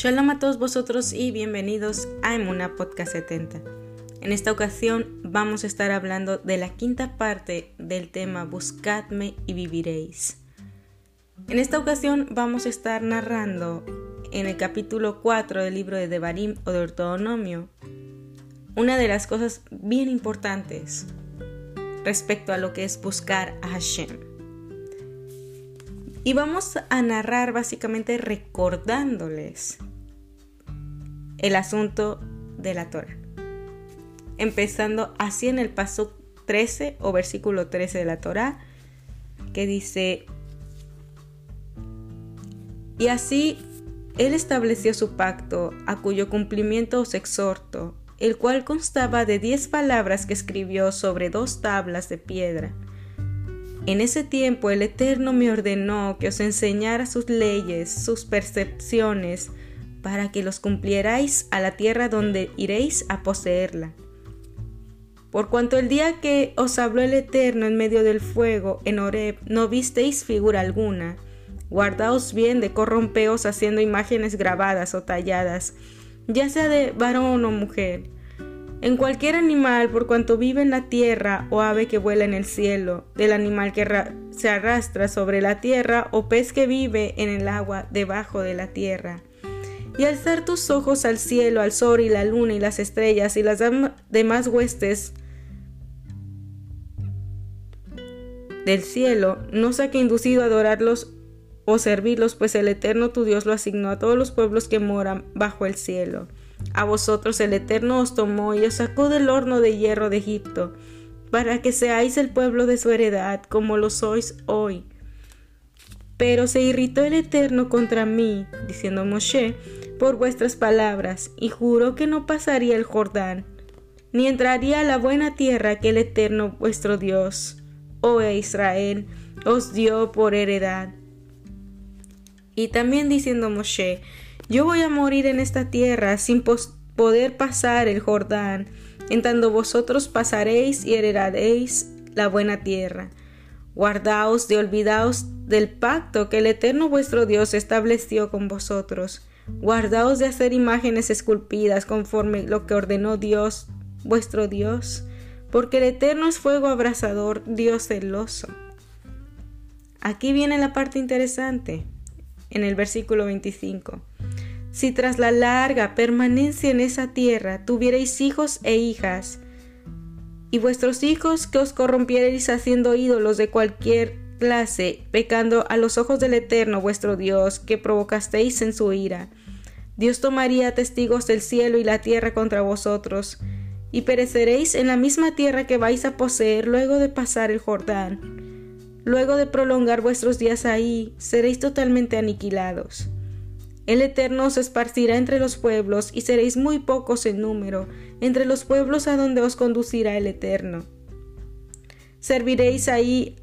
Shalom a todos vosotros y bienvenidos a Emuna Podcast 70. En esta ocasión vamos a estar hablando de la quinta parte del tema Buscadme y viviréis. En esta ocasión vamos a estar narrando en el capítulo 4 del libro de Devarim o de Ortonomio una de las cosas bien importantes respecto a lo que es buscar a Hashem. Y vamos a narrar básicamente recordándoles el asunto de la Torah. Empezando así en el paso 13 o versículo 13 de la Torah, que dice, y así él estableció su pacto, a cuyo cumplimiento os exhorto, el cual constaba de diez palabras que escribió sobre dos tablas de piedra. En ese tiempo el Eterno me ordenó que os enseñara sus leyes, sus percepciones, para que los cumplierais a la tierra donde iréis a poseerla. Por cuanto el día que os habló el Eterno en medio del fuego en Horeb no visteis figura alguna, guardaos bien de corrompeos haciendo imágenes grabadas o talladas, ya sea de varón o mujer, en cualquier animal por cuanto vive en la tierra o ave que vuela en el cielo, del animal que se arrastra sobre la tierra o pez que vive en el agua debajo de la tierra y alzar tus ojos al cielo, al sol y la luna y las estrellas y las demás huestes del cielo, no saque inducido a adorarlos o servirlos, pues el Eterno tu Dios lo asignó a todos los pueblos que moran bajo el cielo. A vosotros el Eterno os tomó y os sacó del horno de hierro de Egipto, para que seáis el pueblo de su heredad, como lo sois hoy. Pero se irritó el Eterno contra mí, diciendo Moshe, por vuestras palabras, y juró que no pasaría el Jordán, ni entraría a la buena tierra que el Eterno vuestro Dios, oh Israel, os dio por heredad. Y también diciendo Moshe, yo voy a morir en esta tierra sin poder pasar el Jordán, en tanto vosotros pasaréis y heredaréis la buena tierra. Guardaos de olvidaos del pacto que el Eterno vuestro Dios estableció con vosotros Guardaos de hacer imágenes esculpidas conforme lo que ordenó Dios, vuestro Dios, porque el eterno es fuego abrasador, Dios celoso. Aquí viene la parte interesante, en el versículo 25. Si tras la larga permanencia en esa tierra tuvierais hijos e hijas, y vuestros hijos que os corrompierais haciendo ídolos de cualquier clase, pecando a los ojos del Eterno vuestro Dios, que provocasteis en su ira, Dios tomaría testigos del cielo y la tierra contra vosotros, y pereceréis en la misma tierra que vais a poseer luego de pasar el Jordán. Luego de prolongar vuestros días ahí, seréis totalmente aniquilados. El Eterno os esparcirá entre los pueblos, y seréis muy pocos en número, entre los pueblos a donde os conducirá el Eterno. Serviréis ahí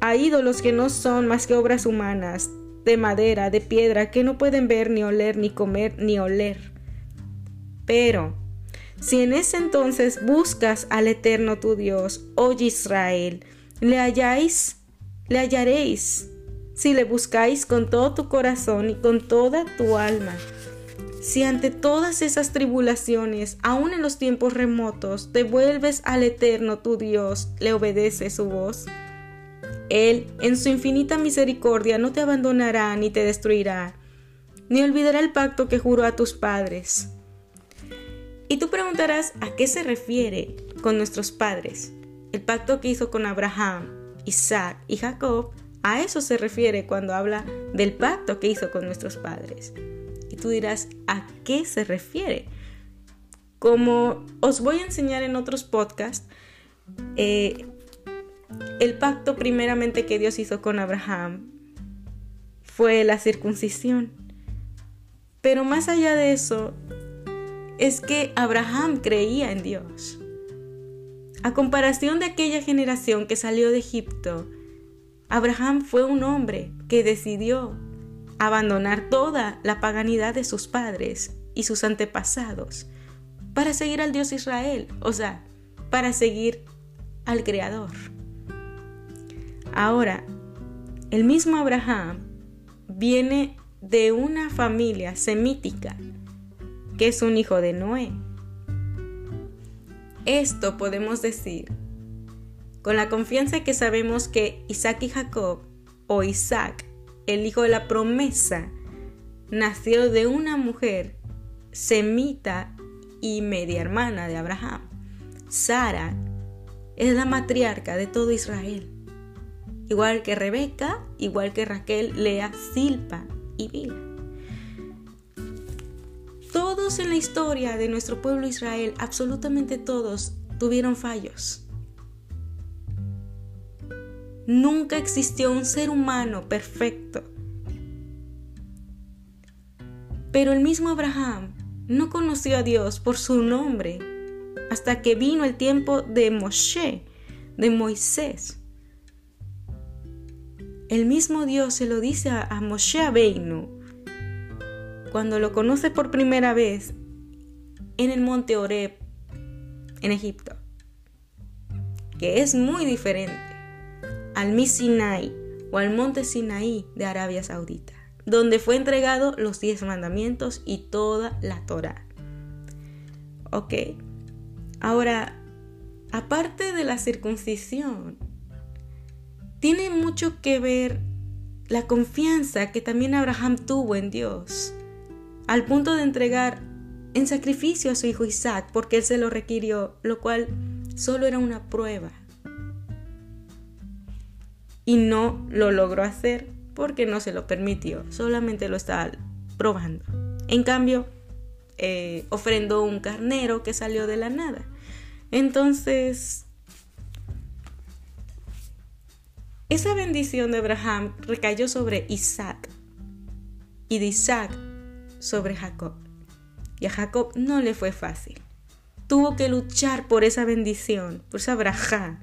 a ídolos que no son más que obras humanas, de madera, de piedra, que no pueden ver, ni oler, ni comer, ni oler. Pero, si en ese entonces buscas al Eterno tu Dios, oh Israel, le halláis, le hallaréis, si le buscáis con todo tu corazón y con toda tu alma. Si ante todas esas tribulaciones, aun en los tiempos remotos, te vuelves al Eterno tu Dios, le obedeces su voz, él, en su infinita misericordia, no te abandonará ni te destruirá, ni olvidará el pacto que juró a tus padres. Y tú preguntarás a qué se refiere con nuestros padres. El pacto que hizo con Abraham, Isaac y Jacob, a eso se refiere cuando habla del pacto que hizo con nuestros padres. Y tú dirás, ¿a qué se refiere? Como os voy a enseñar en otros podcasts, eh, el pacto primeramente que Dios hizo con Abraham fue la circuncisión. Pero más allá de eso, es que Abraham creía en Dios. A comparación de aquella generación que salió de Egipto, Abraham fue un hombre que decidió abandonar toda la paganidad de sus padres y sus antepasados para seguir al Dios Israel, o sea, para seguir al Creador. Ahora, el mismo Abraham viene de una familia semítica, que es un hijo de Noé. Esto podemos decir con la confianza que sabemos que Isaac y Jacob, o Isaac, el hijo de la promesa, nació de una mujer semita y media hermana de Abraham. Sara es la matriarca de todo Israel, igual que Rebeca, igual que Raquel, Lea, Silpa y Bila. Todos en la historia de nuestro pueblo Israel, absolutamente todos, tuvieron fallos. Nunca existió un ser humano perfecto. Pero el mismo Abraham no conoció a Dios por su nombre hasta que vino el tiempo de Moshe, de Moisés. El mismo Dios se lo dice a, Moshe Abeinu cuando lo conoce por primera vez en el monte Oreb, en Egipto, que es muy diferente al Sinai o al monte Sinaí de Arabia Saudita, donde fue entregado los diez mandamientos y toda la Torah. Ok, ahora, aparte de la circuncisión, tiene mucho que ver la confianza que también Abraham tuvo en Dios, al punto de entregar en sacrificio a su hijo Isaac, porque él se lo requirió, lo cual solo era una prueba. Y no lo logró hacer porque no se lo permitió, solamente lo estaba probando. En cambio, eh, ofrendó un carnero que salió de la nada. Entonces, esa bendición de Abraham recayó sobre Isaac y de Isaac sobre Jacob. Y a Jacob no le fue fácil. Tuvo que luchar por esa bendición, por esa Abraham.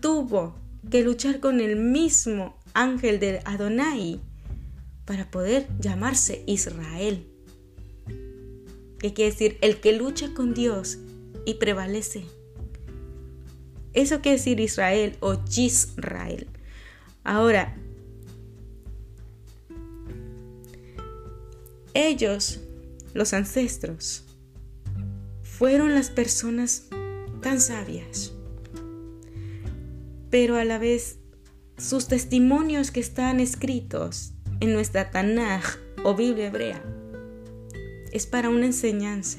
Tuvo que luchar con el mismo ángel de Adonai para poder llamarse Israel. ¿Qué quiere decir? El que lucha con Dios y prevalece. Eso quiere decir Israel o Yisrael. Ahora, ellos, los ancestros, fueron las personas tan sabias pero a la vez sus testimonios que están escritos en nuestra Tanaj o Biblia hebrea es para una enseñanza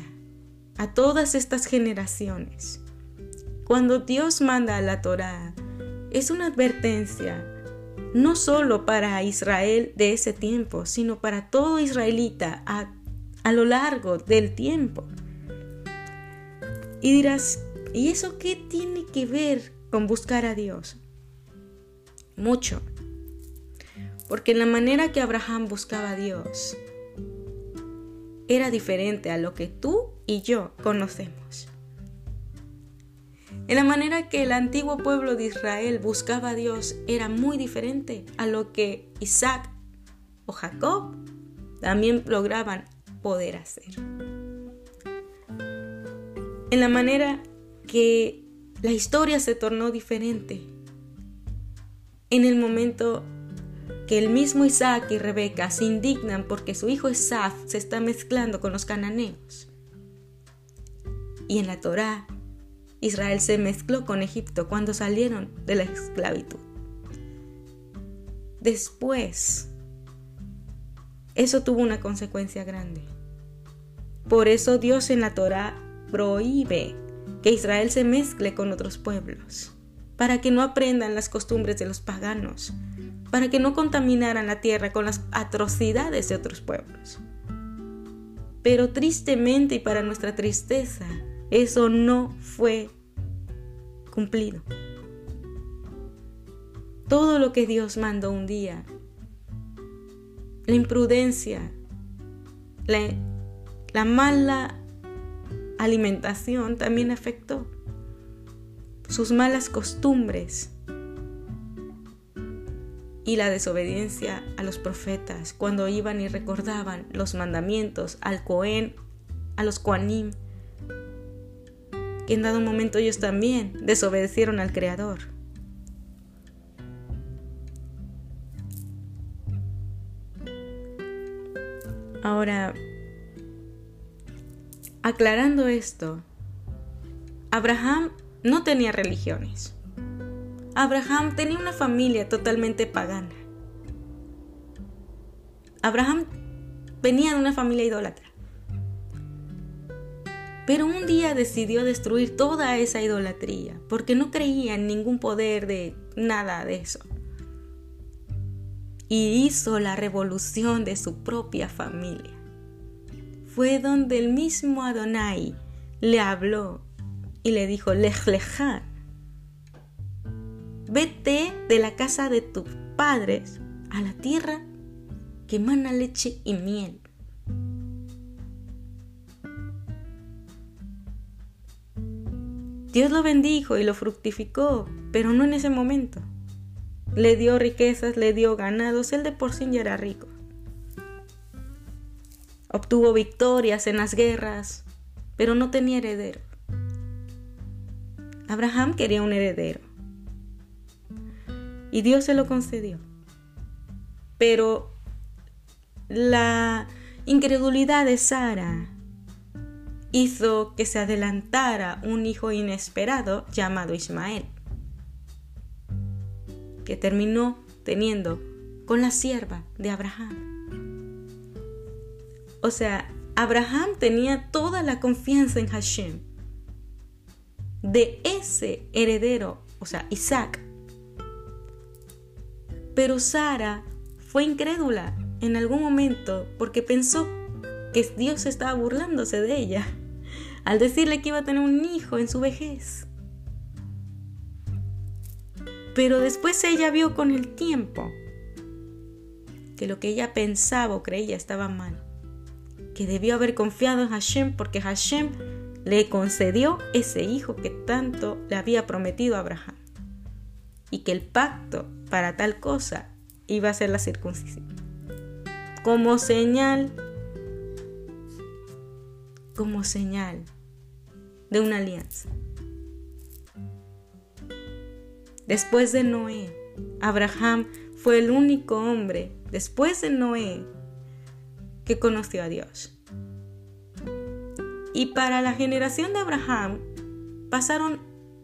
a todas estas generaciones. Cuando Dios manda la Torá, es una advertencia no solo para Israel de ese tiempo, sino para todo israelita a, a lo largo del tiempo. Y dirás, ¿y eso qué tiene que ver con buscar a Dios? Mucho. Porque la manera que Abraham buscaba a Dios era diferente a lo que tú y yo conocemos. En la manera que el antiguo pueblo de Israel buscaba a Dios era muy diferente a lo que Isaac o Jacob también lograban poder hacer. En la manera que la historia se tornó diferente. En el momento que el mismo Isaac y Rebeca se indignan porque su hijo Esaf se está mezclando con los cananeos. Y en la Torá, Israel se mezcló con Egipto cuando salieron de la esclavitud. Después, eso tuvo una consecuencia grande. Por eso Dios en la Torá prohíbe que Israel se mezcle con otros pueblos, para que no aprendan las costumbres de los paganos, para que no contaminaran la tierra con las atrocidades de otros pueblos. Pero tristemente y para nuestra tristeza, eso no fue cumplido. Todo lo que Dios mandó un día, la imprudencia, la, la mala alimentación también afectó. Sus malas costumbres y la desobediencia a los profetas cuando iban y recordaban los mandamientos al Cohen, a los Koanim, que en dado momento ellos también desobedecieron al Creador. Ahora, aclarando esto, Abraham no tenía religiones. Abraham tenía una familia totalmente pagana. Abraham venía de una familia idólatra. Pero un día decidió destruir toda esa idolatría porque no creía en ningún poder de nada de eso. Y hizo la revolución de su propia familia. Fue donde el mismo Adonai le habló y le dijo, Lej vete de la casa de tus padres a la tierra que mana leche y miel. Dios lo bendijo y lo fructificó, pero no en ese momento. Le dio riquezas, le dio ganados, él de por sí ya era rico. Obtuvo victorias en las guerras, pero no tenía heredero. Abraham quería un heredero. Y Dios se lo concedió. Pero la incredulidad de Sara hizo que se adelantara un hijo inesperado llamado Ismael, que terminó teniendo con la sierva de Abraham. O sea, Abraham tenía toda la confianza en Hashem. De ese heredero, o sea, Isaac. Pero Sara fue incrédula en algún momento porque pensó que Dios estaba burlándose de ella al decirle que iba a tener un hijo en su vejez. Pero después ella vio con el tiempo que lo que ella pensaba o creía estaba mal, que debió haber confiado en Hashem porque Hashem le concedió ese hijo que tanto le había prometido a Abraham y que el pacto para tal cosa iba a ser la circuncisión. Como señal como señal de una alianza. Después de Noé, Abraham fue el único hombre, después de Noé, que conoció a Dios. Y para la generación de Abraham pasaron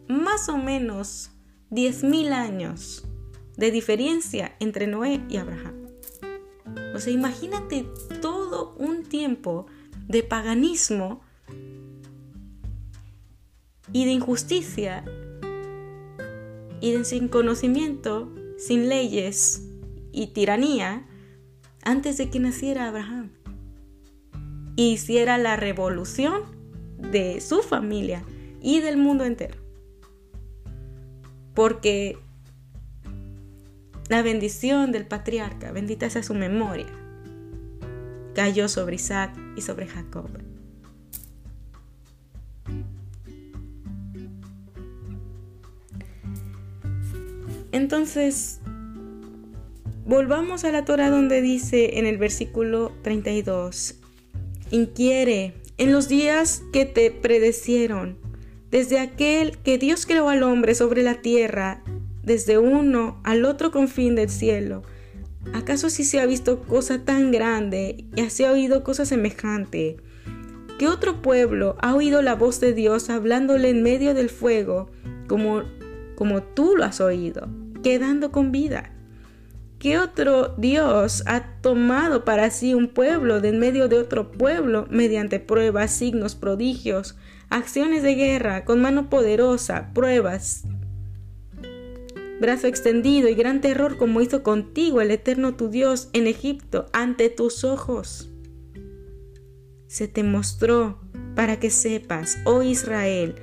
más o menos 10.000 años de diferencia entre Noé y Abraham. O sea, imagínate todo un tiempo de paganismo y de injusticia y de sin conocimiento, sin leyes y tiranía antes de que naciera Abraham y hiciera la revolución de su familia y del mundo entero. Porque la bendición del patriarca, bendita sea su memoria, cayó sobre Isaac y sobre Jacob. Entonces, volvamos a la Torah donde dice en el versículo 32, inquiere en los días que te predecieron, desde aquel que Dios creó al hombre sobre la tierra, desde uno al otro confín del cielo, ¿Acaso si se ha visto cosa tan grande y se ha oído cosa semejante? ¿Qué otro pueblo ha oído la voz de Dios hablándole en medio del fuego como, como tú lo has oído, quedando con vida? ¿Qué otro Dios ha tomado para sí un pueblo de en medio de otro pueblo mediante pruebas, signos, prodigios, acciones de guerra, con mano poderosa, pruebas, brazo extendido y gran terror como hizo contigo el eterno tu Dios en Egipto ante tus ojos. Se te mostró para que sepas, oh Israel,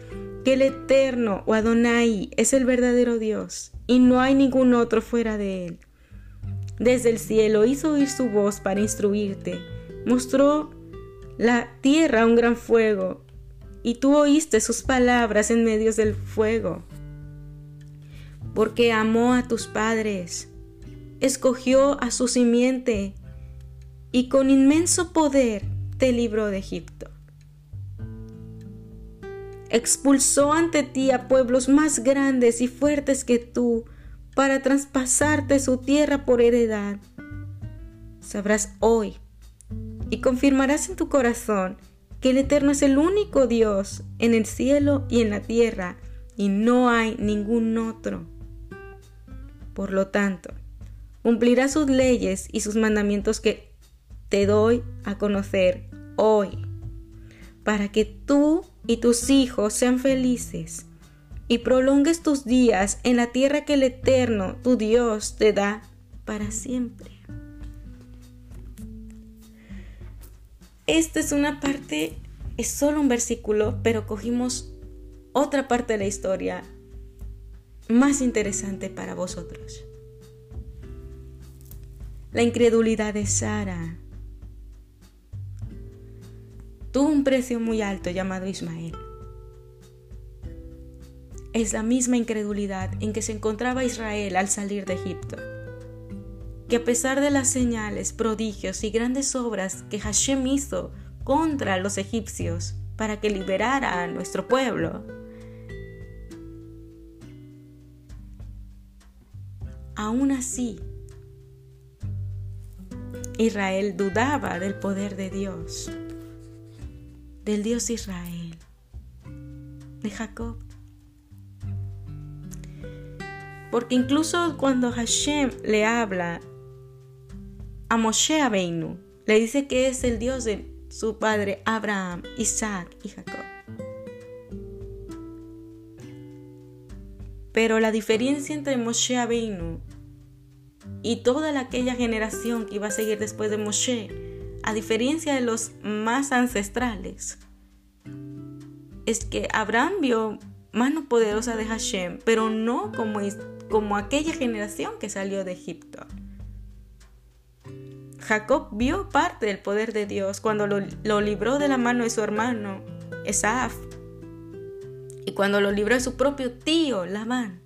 que el eterno o Adonai es el verdadero Dios y no hay ningún otro fuera de él. Desde el cielo hizo oír su voz para instruirte, mostró la tierra un gran fuego y tú oíste sus palabras en medio del fuego porque amó a tus padres, escogió a su simiente y con inmenso poder te libró de Egipto. Expulsó ante ti a pueblos más grandes y fuertes que tú para traspasarte su tierra por heredad. Sabrás hoy y confirmarás en tu corazón que el Eterno es el único Dios en el cielo y en la tierra, y no hay ningún otro. Por lo tanto, cumplirás sus leyes y sus mandamientos que te doy a conocer hoy, para que tú y tus hijos sean felices y prolongues tus días en la tierra que el Eterno, tu Dios, te da para siempre. Esta es una parte, es solo un versículo, pero cogimos otra parte de la historia más interesante para vosotros. La incredulidad de Sara tuvo un precio muy alto llamado Ismael. Es la misma incredulidad en que se encontraba Israel al salir de Egipto que a pesar de las señales, prodigios y grandes obras que Hashem hizo contra los egipcios para que liberara a nuestro pueblo, aún así Israel dudaba del poder de Dios, del Dios Israel, de Jacob. Porque incluso cuando Hashem le habla a Moshe Abeinu. Le dice que es el Dios de su padre Abraham, Isaac y Jacob. Pero la diferencia entre Moshe Abeinu y toda aquella generación que iba a seguir después de Moshe, a diferencia de los más ancestrales, es que Abraham vio mano poderosa de Hashem, pero no como, como aquella generación que salió de Egipto. Jacob vio parte del poder de Dios cuando lo, libró de la mano de su hermano Esaf y cuando lo libró de su propio tío Labán.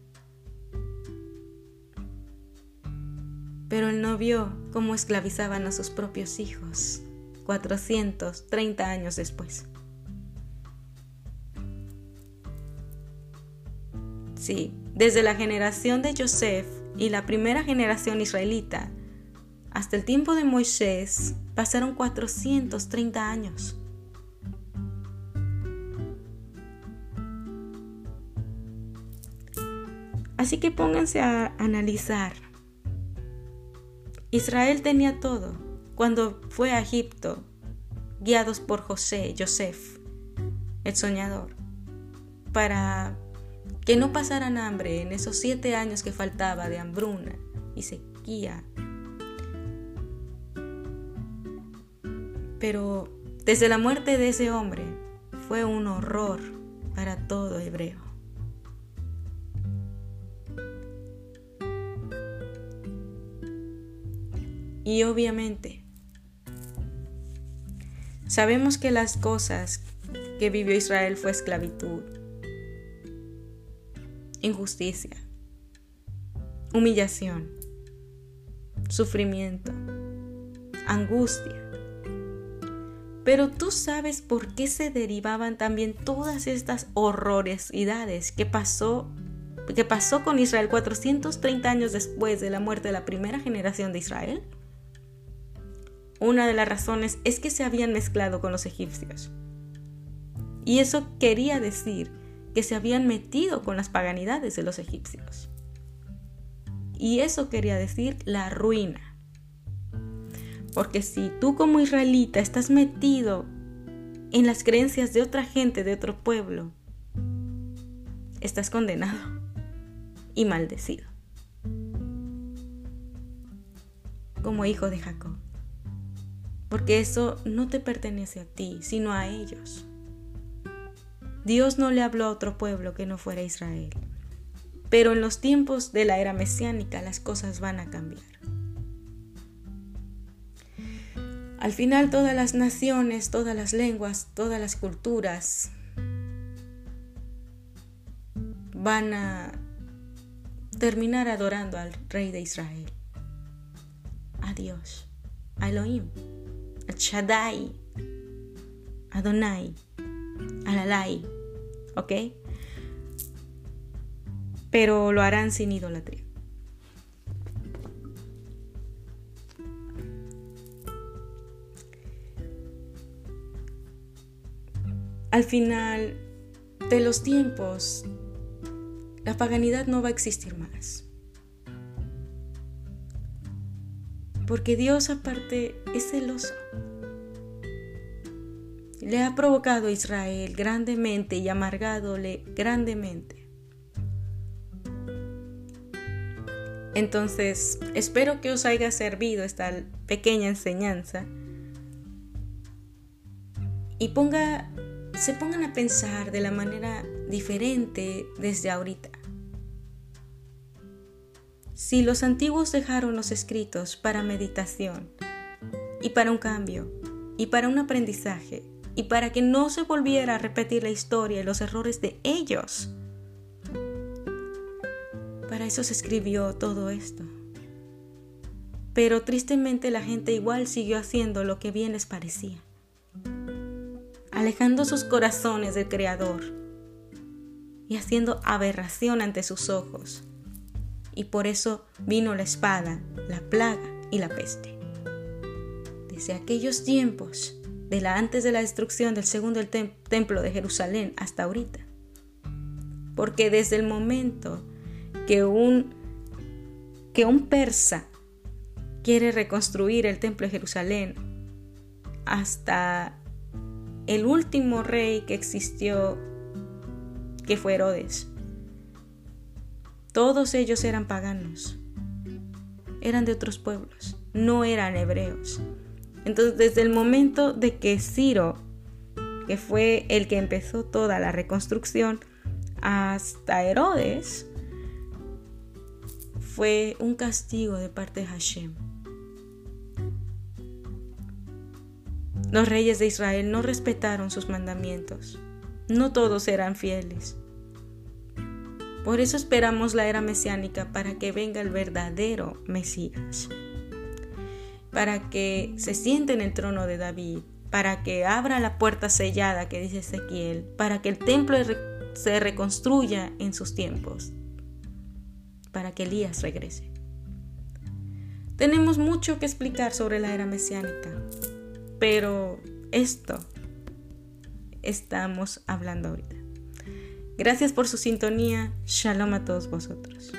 Pero él no vio cómo esclavizaban a sus propios hijos 430 años después. Sí, desde la generación de Joseph y la primera generación israelita, hasta el tiempo de Moisés pasaron 430 años. Así que pónganse a analizar. Israel tenía todo cuando fue a Egipto, guiados por José, Joseph, el soñador, para que no pasaran hambre en esos siete años que faltaba de hambruna y sequía Pero desde la muerte de ese hombre fue un horror para todo hebreo. Y obviamente, sabemos que las cosas que vivió Israel fue esclavitud, injusticia, humillación, sufrimiento, angustia, pero tú sabes por qué se derivaban también todas estas horrorosidades que pasó, que pasó con Israel 430 años después de la muerte de la primera generación de Israel. Una de las razones es que se habían mezclado con los egipcios. Y eso quería decir que se habían metido con las paganidades de los egipcios. Y eso quería decir la ruina. Porque si tú como israelita estás metido en las creencias de otra gente, de otro pueblo, estás condenado y maldecido. Como hijo de Jacob. Porque eso no te pertenece a ti, sino a ellos. Dios no le habló a otro pueblo que no fuera Israel. Pero en los tiempos de la era mesiánica las cosas van a cambiar. Al final todas las naciones, todas las lenguas, todas las culturas van a terminar adorando al rey de Israel, a Dios, a Elohim, Shaddai, Adonai, Alalai, ¿ok? Pero lo harán sin idolatría. Al final de los tiempos, la paganidad no va a existir más. Porque Dios aparte es celoso. Le ha provocado a Israel grandemente y amargadole grandemente. Entonces, espero que os haya servido esta pequeña enseñanza y ponga, se pongan a pensar de la manera diferente desde ahorita. Si los antiguos dejaron los escritos para meditación y para un cambio y para un aprendizaje y para que no se volviera a repetir la historia y los errores de ellos, para eso se escribió todo esto. Pero tristemente la gente igual siguió haciendo lo que bien les parecía, alejando sus corazones del Creador y haciendo aberración ante sus ojos. Y por eso vino la espada, la plaga y la peste. Desde aquellos tiempos, de la antes de la destrucción del segundo templo de Jerusalén hasta ahorita. Porque desde el momento que un, que un persa quiere reconstruir el templo de Jerusalén hasta el último rey que existió, que fue Herodes. Todos ellos eran paganos, eran de otros pueblos, no eran hebreos. Entonces, desde el momento de que Ciro, que fue el que empezó toda la reconstrucción, hasta Herodes, fue un castigo de parte de Hashem. Los reyes de Israel no respetaron sus mandamientos. No todos eran fieles. Por eso esperamos la era mesiánica para que venga el verdadero Mesías. Para que se siente en el trono de David. Para que abra la puerta sellada que dice Ezequiel. Para que el templo se reconstruya en sus tiempos para que Elías regrese. Tenemos mucho que explicar sobre la era mesiánica, pero esto estamos hablando ahorita. Gracias por su sintonía. Shalom a todos vosotros.